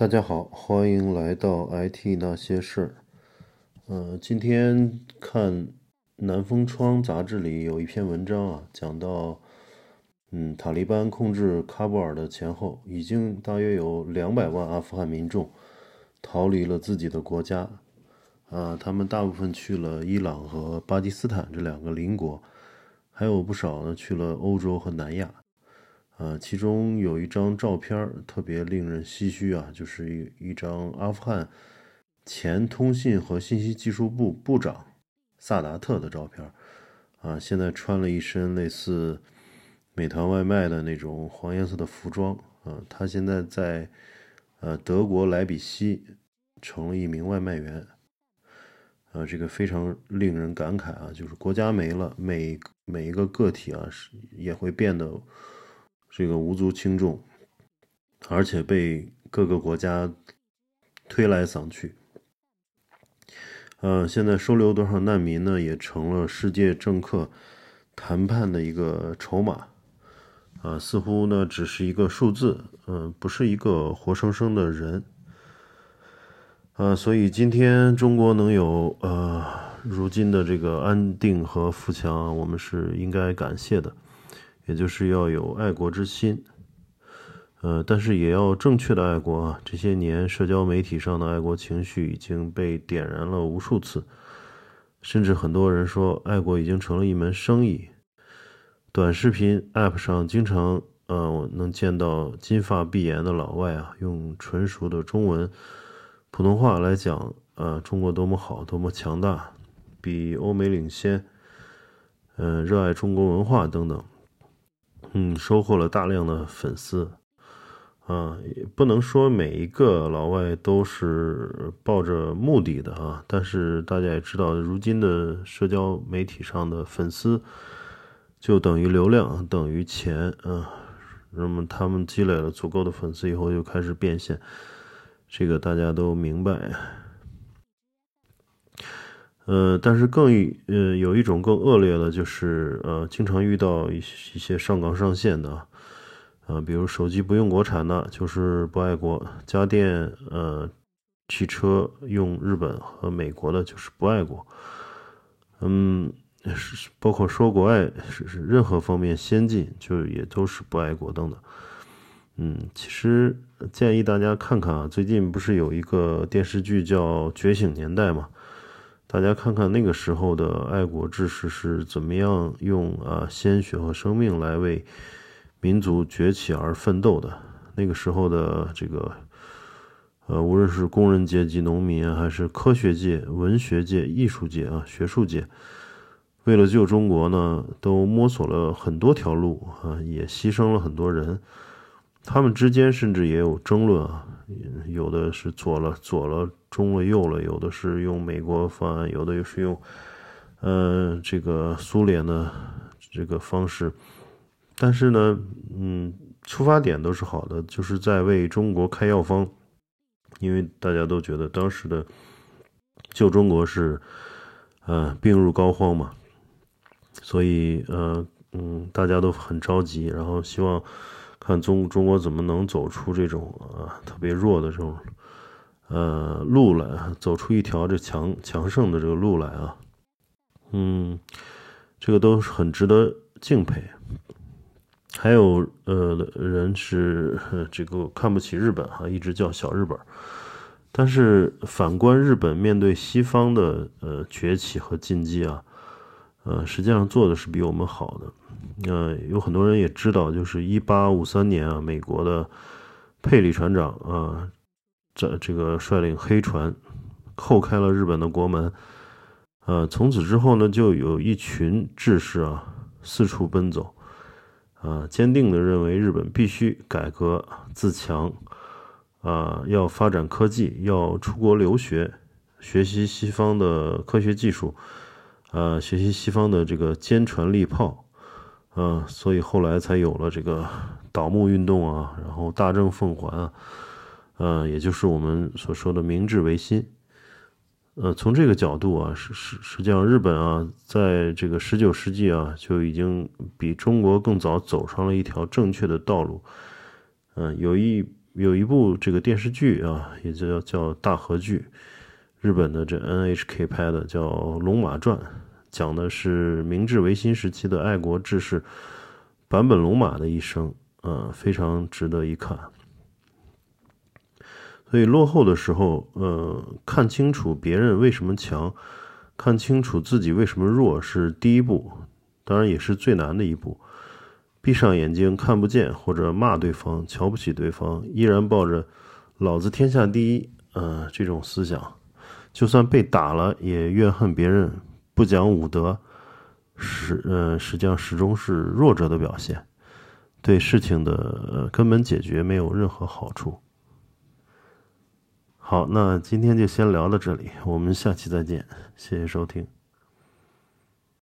大家好，欢迎来到 IT 那些事儿。呃，今天看《南风窗》杂志里有一篇文章啊，讲到，嗯，塔利班控制喀布尔的前后，已经大约有两百万阿富汗民众逃离了自己的国家。啊，他们大部分去了伊朗和巴基斯坦这两个邻国，还有不少呢去了欧洲和南亚。啊，其中有一张照片特别令人唏嘘啊，就是一一张阿富汗前通信和信息技术部部长萨达特的照片啊，现在穿了一身类似美团外卖的那种黄颜色的服装啊，他现在在呃德国莱比锡成了一名外卖员啊，这个非常令人感慨啊，就是国家没了，每每一个个体啊是也会变得。这个无足轻重，而且被各个国家推来搡去。呃，现在收留多少难民呢，也成了世界政客谈判的一个筹码。啊，似乎呢只是一个数字，嗯，不是一个活生生的人。啊，所以今天中国能有呃如今的这个安定和富强，我们是应该感谢的。也就是要有爱国之心，呃，但是也要正确的爱国啊。这些年，社交媒体上的爱国情绪已经被点燃了无数次，甚至很多人说，爱国已经成了一门生意。短视频 App 上经常，呃，我能见到金发碧眼的老外啊，用纯熟的中文、普通话来讲，呃，中国多么好，多么强大，比欧美领先，嗯，热爱中国文化等等。嗯，收获了大量的粉丝，啊，也不能说每一个老外都是抱着目的的啊，但是大家也知道，如今的社交媒体上的粉丝就等于流量，等于钱啊，那么他们积累了足够的粉丝以后，就开始变现，这个大家都明白。呃，但是更呃有一种更恶劣的，就是呃经常遇到一一些上纲上线的，啊，比如手机不用国产的，就是不爱国；家电呃汽车用日本和美国的，就是不爱国。嗯，是包括说国外是是任何方面先进，就也都是不爱国等等。嗯，其实建议大家看看啊，最近不是有一个电视剧叫《觉醒年代》吗？大家看看那个时候的爱国志士是怎么样用啊鲜血和生命来为民族崛起而奋斗的。那个时候的这个呃，无论是工人阶级、农民，还是科学界、文学界、艺术界啊、学术界，为了救中国呢，都摸索了很多条路啊，也牺牲了很多人。他们之间甚至也有争论啊，有的是左了左了，中了右了，有的是用美国方案，有的又是用，呃，这个苏联的这个方式。但是呢，嗯，出发点都是好的，就是在为中国开药方，因为大家都觉得当时的救中国是，呃，病入膏肓嘛，所以呃，嗯，大家都很着急，然后希望。看中中国怎么能走出这种啊特别弱的这种呃路来，走出一条这强强盛的这个路来啊，嗯，这个都是很值得敬佩。还有呃人是这个看不起日本哈，一直叫小日本，但是反观日本面对西方的呃崛起和进击啊。呃，实际上做的是比我们好的。呃，有很多人也知道，就是一八五三年啊，美国的佩里船长啊，这这个率领黑船叩开了日本的国门。呃，从此之后呢，就有一群志士啊四处奔走，啊，坚定的认为日本必须改革自强，啊，要发展科技，要出国留学，学习西方的科学技术。呃，学习西方的这个坚船利炮，啊，所以后来才有了这个倒幕运动啊，然后大政奉还啊，呃，也就是我们所说的明治维新。呃，从这个角度啊，实实实际上日本啊，在这个十九世纪啊，就已经比中国更早走上了一条正确的道路。嗯，有一有一部这个电视剧啊，也叫叫大和剧，日本的这 NHK 拍的，叫《龙马传》，讲的是明治维新时期的爱国志士坂本龙马的一生，呃，非常值得一看。所以落后的时候，呃，看清楚别人为什么强，看清楚自己为什么弱是第一步，当然也是最难的一步。闭上眼睛看不见，或者骂对方、瞧不起对方，依然抱着“老子天下第一”呃这种思想，就算被打了也怨恨别人，不讲武德，实呃实际上始终是弱者的表现，对事情的根本解决没有任何好处。好，那今天就先聊到这里，我们下期再见，谢谢收听。